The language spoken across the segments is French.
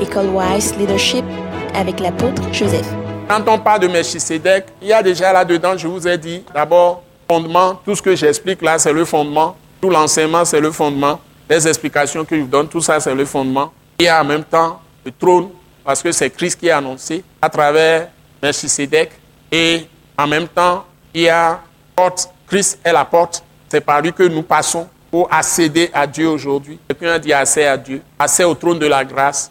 École Wise Leadership avec l'apôtre Joseph. Quand on parle de Melchisedec, il y a déjà là-dedans, je vous ai dit, d'abord, fondement, tout ce que j'explique là, c'est le fondement. Tout l'enseignement, c'est le fondement. Les explications que je vous donne, tout ça, c'est le fondement. A en même temps le trône, parce que c'est Christ qui est annoncé à travers Melchisedec. Et en même temps, il y a porte. Christ est la porte. C'est par lui que nous passons pour accéder à Dieu aujourd'hui. Quelqu'un a dit accès à Dieu, accès au trône de la grâce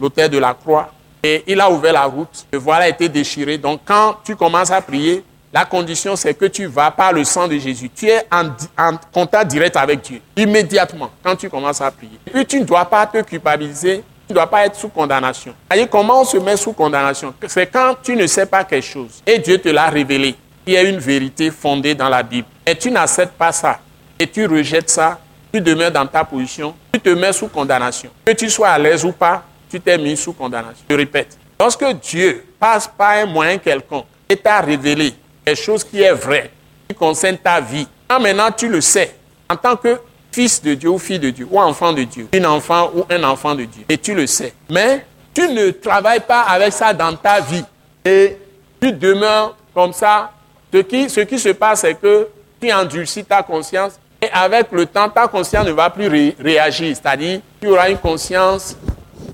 l'autel de la croix. Et il a ouvert la route. Le voile a été déchiré. Donc quand tu commences à prier, la condition c'est que tu vas par le sang de Jésus. Tu es en, contact direct avec Dieu. Immédiatement, quand tu commences à prier. Et puis tu ne dois pas te culpabiliser. Tu ne dois pas être sous condamnation. Voyez comment on se met sous condamnation? C'est quand tu ne sais pas quelque chose et Dieu te l'a révélé. Il y a une vérité fondée dans la Bible. Et tu n'acceptes pas ça et tu rejettes ça, tu demeures dans ta position, tu te mets sous condamnation. Que tu sois à l'aise ou pas, tu t'es mis sous condamnation. Je répète, lorsque Dieu passe par un moyen quelconque et t'a révélé quelque chose qui est vrai, qui concerne ta vie, quand maintenant tu le sais, en tant que fils de Dieu ou fille de Dieu ou enfant de Dieu, une enfant ou un enfant de Dieu, et tu le sais. Mais tu ne travailles pas avec ça dans ta vie et tu demeures comme ça. Ce qui, ce qui se passe, c'est que tu endurcis ta conscience et avec le temps, ta conscience ne va plus réagir. C'est-à-dire, tu auras une conscience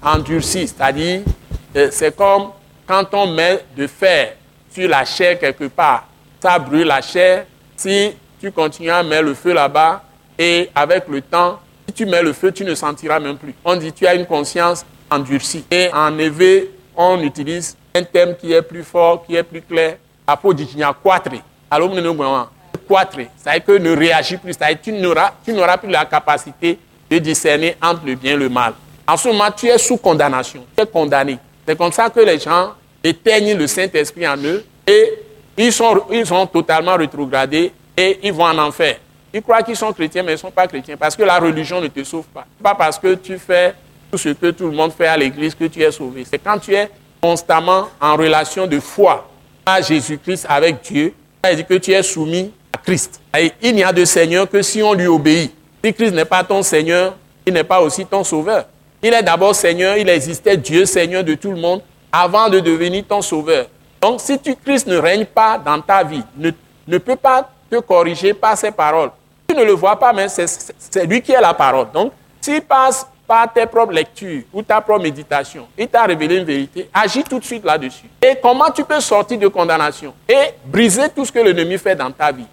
endurcie. C'est-à-dire, euh, c'est comme quand on met de fer sur la chair quelque part. Ça brûle la chair. Si tu continues à mettre le feu là-bas, et avec le temps, si tu mets le feu, tu ne sentiras même plus. On dit tu as une conscience endurcie. Et en éveil, on utilise un thème qui est plus fort, qui est plus clair. Apo dit quatre. Alors, c'est-à-dire que ne réagis plus, c'est-à-dire tu n'auras, tu n'auras plus la capacité de discerner entre le bien et le mal. En ce moment, tu es sous condamnation, tu es condamné. C'est comme ça que les gens éteignent le Saint-Esprit en eux et ils sont, ils sont totalement rétrogradés et ils vont en enfer. Ils croient qu'ils sont chrétiens, mais ils ne sont pas chrétiens parce que la religion ne te sauve pas. Pas parce que tu fais tout ce que tout le monde fait à l'église que tu es sauvé. C'est quand tu es constamment en relation de foi à Jésus-Christ avec Dieu, c'est-à-dire que tu es soumis Christ. il n'y a de Seigneur que si on lui obéit. Si Christ n'est pas ton Seigneur, il n'est pas aussi ton Sauveur. Il est d'abord Seigneur, il existait Dieu, Seigneur de tout le monde, avant de devenir ton Sauveur. Donc si Christ ne règne pas dans ta vie, ne, ne peut pas te corriger par ses paroles. Tu ne le vois pas, mais c'est lui qui est la parole. Donc, s'il passe par tes propres lectures ou ta propre méditation, il t'a révélé une vérité, agis tout de suite là-dessus. Et comment tu peux sortir de condamnation et briser tout ce que l'ennemi fait dans ta vie?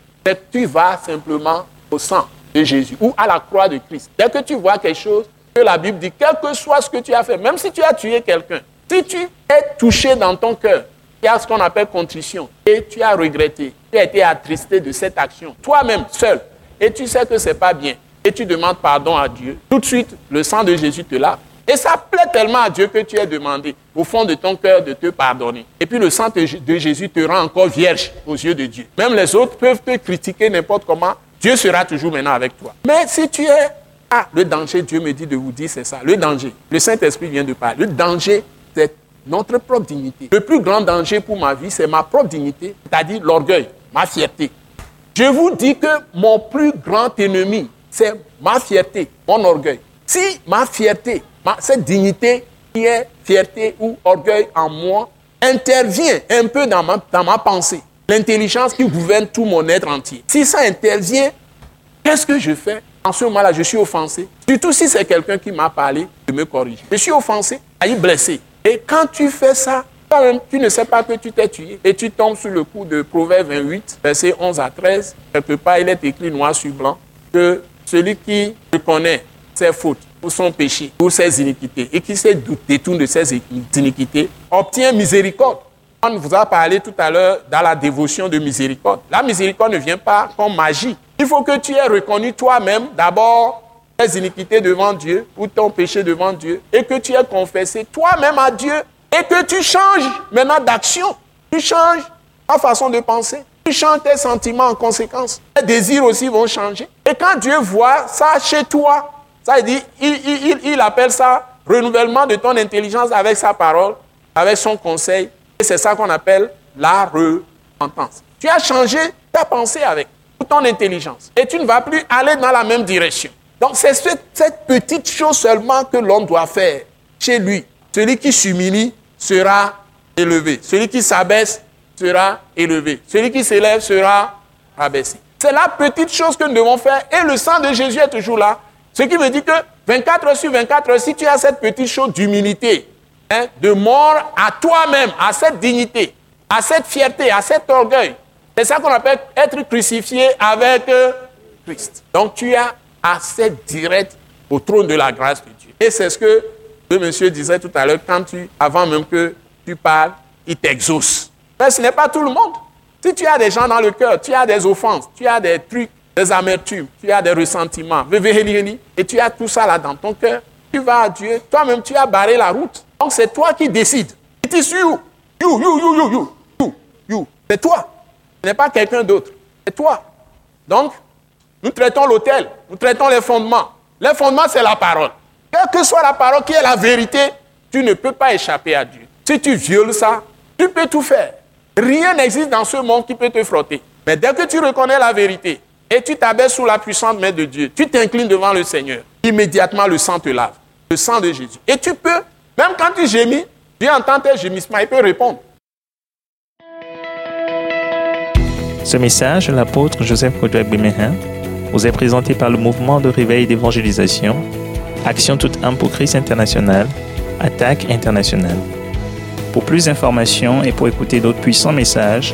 Tu vas simplement au sang de Jésus ou à la croix de Christ. Dès que tu vois quelque chose que la Bible dit, quel que soit ce que tu as fait, même si tu as tué quelqu'un, si tu es touché dans ton cœur, il y a ce qu'on appelle contrition, et tu as regretté, tu as été attristé de cette action, toi-même, seul, et tu sais que ce n'est pas bien, et tu demandes pardon à Dieu, tout de suite, le sang de Jésus te lave. Et ça plaît tellement à Dieu que tu es demandé au fond de ton cœur de te pardonner. Et puis le sang de Jésus te rend encore vierge aux yeux de Dieu. Même les autres peuvent te critiquer n'importe comment. Dieu sera toujours maintenant avec toi. Mais si tu es... Ah, le danger, Dieu me dit de vous dire, c'est ça. Le danger. Le Saint-Esprit vient de parler. Le danger, c'est notre propre dignité. Le plus grand danger pour ma vie, c'est ma propre dignité, c'est-à-dire l'orgueil, ma fierté. Je vous dis que mon plus grand ennemi, c'est ma fierté, mon orgueil. Si ma fierté cette dignité qui est fierté ou orgueil en moi intervient un peu dans ma, dans ma pensée. L'intelligence qui gouverne tout mon être entier. Si ça intervient, qu'est-ce que je fais? En ce moment-là, je suis offensé. Surtout si c'est quelqu'un qui m'a parlé, de me corriger. Je suis offensé, est blessé. Et quand tu fais ça, même, tu ne sais pas que tu t'es tué. Et tu tombes sur le coup de Proverbe 28, versets 11 à 13. Quelque part, il est écrit noir sur blanc que celui qui reconnaît ses fautes pour son péché, pour ses iniquités, et qui se détourne de ses iniquités, obtient miséricorde. On vous a parlé tout à l'heure dans la dévotion de miséricorde. La miséricorde ne vient pas comme magie. Il faut que tu aies reconnu toi-même d'abord tes iniquités devant Dieu ou ton péché devant Dieu et que tu aies confessé toi-même à Dieu et que tu changes maintenant d'action. Tu changes ta façon de penser. Tu changes tes sentiments en conséquence. Tes désirs aussi vont changer. Et quand Dieu voit ça chez toi, il, dit, il, appelle ça renouvellement de ton intelligence avec sa parole, avec son conseil. Et c'est ça qu'on appelle la repentance. Tu as changé ta pensée avec ton intelligence. Et tu ne vas plus aller dans la même direction. Donc c'est cette, petite chose seulement que l'homme doit faire. chez lui. Celui qui s'humilie sera élevé. Celui qui s'abaisse sera élevé. Celui qui s'élève sera abaissé. C'est la petite chose que nous devons faire et le sang de Jésus est toujours là. Ce qui me dit que 24 heures sur 24 heures, si tu as cette petite chose d'humilité, hein, de mort à toi-même, à cette dignité, à cette fierté, à cet orgueil, c'est ça qu'on appelle être crucifié avec euh, Christ. Donc tu as accès direct au trône de la grâce de Dieu. Et c'est ce que le monsieur disait tout à l'heure, quand tu, avant même que tu parles, il t'exauce. Mais ce n'est pas tout le monde. Si tu as des gens dans le cœur, tu as des offenses, tu as des trucs, des amertumes, tu as des ressentiments, et tu as tout ça là dans ton cœur, tu vas à Dieu, toi-même tu as barré la route. Donc c'est toi qui décides. It is you. You, you, you, you, you, you, you. C'est toi. Ce n'est pas quelqu'un d'autre. C'est toi. Donc, nous traitons l'autel, nous traitons les fondements. Les fondements, c'est la parole. Quelle que soit la parole qui est la vérité, tu ne peux pas échapper à Dieu. Si tu violes ça, tu peux tout faire. Rien n'existe dans ce monde qui peut te frotter. Mais dès que tu reconnais la vérité et tu t'abaisses sous la puissante main de Dieu, tu t'inclines devant le Seigneur, immédiatement le sang te lave. Le sang de Jésus. Et tu peux, même quand tu gémis, Dieu entend tes gémissements, il peut répondre. Ce message l'apôtre Joseph Kodouak Bemehin vous est présenté par le mouvement de réveil d'évangélisation, Action toute âme pour Christ international, Attaque internationale. Pour plus d'informations et pour écouter d'autres puissants messages,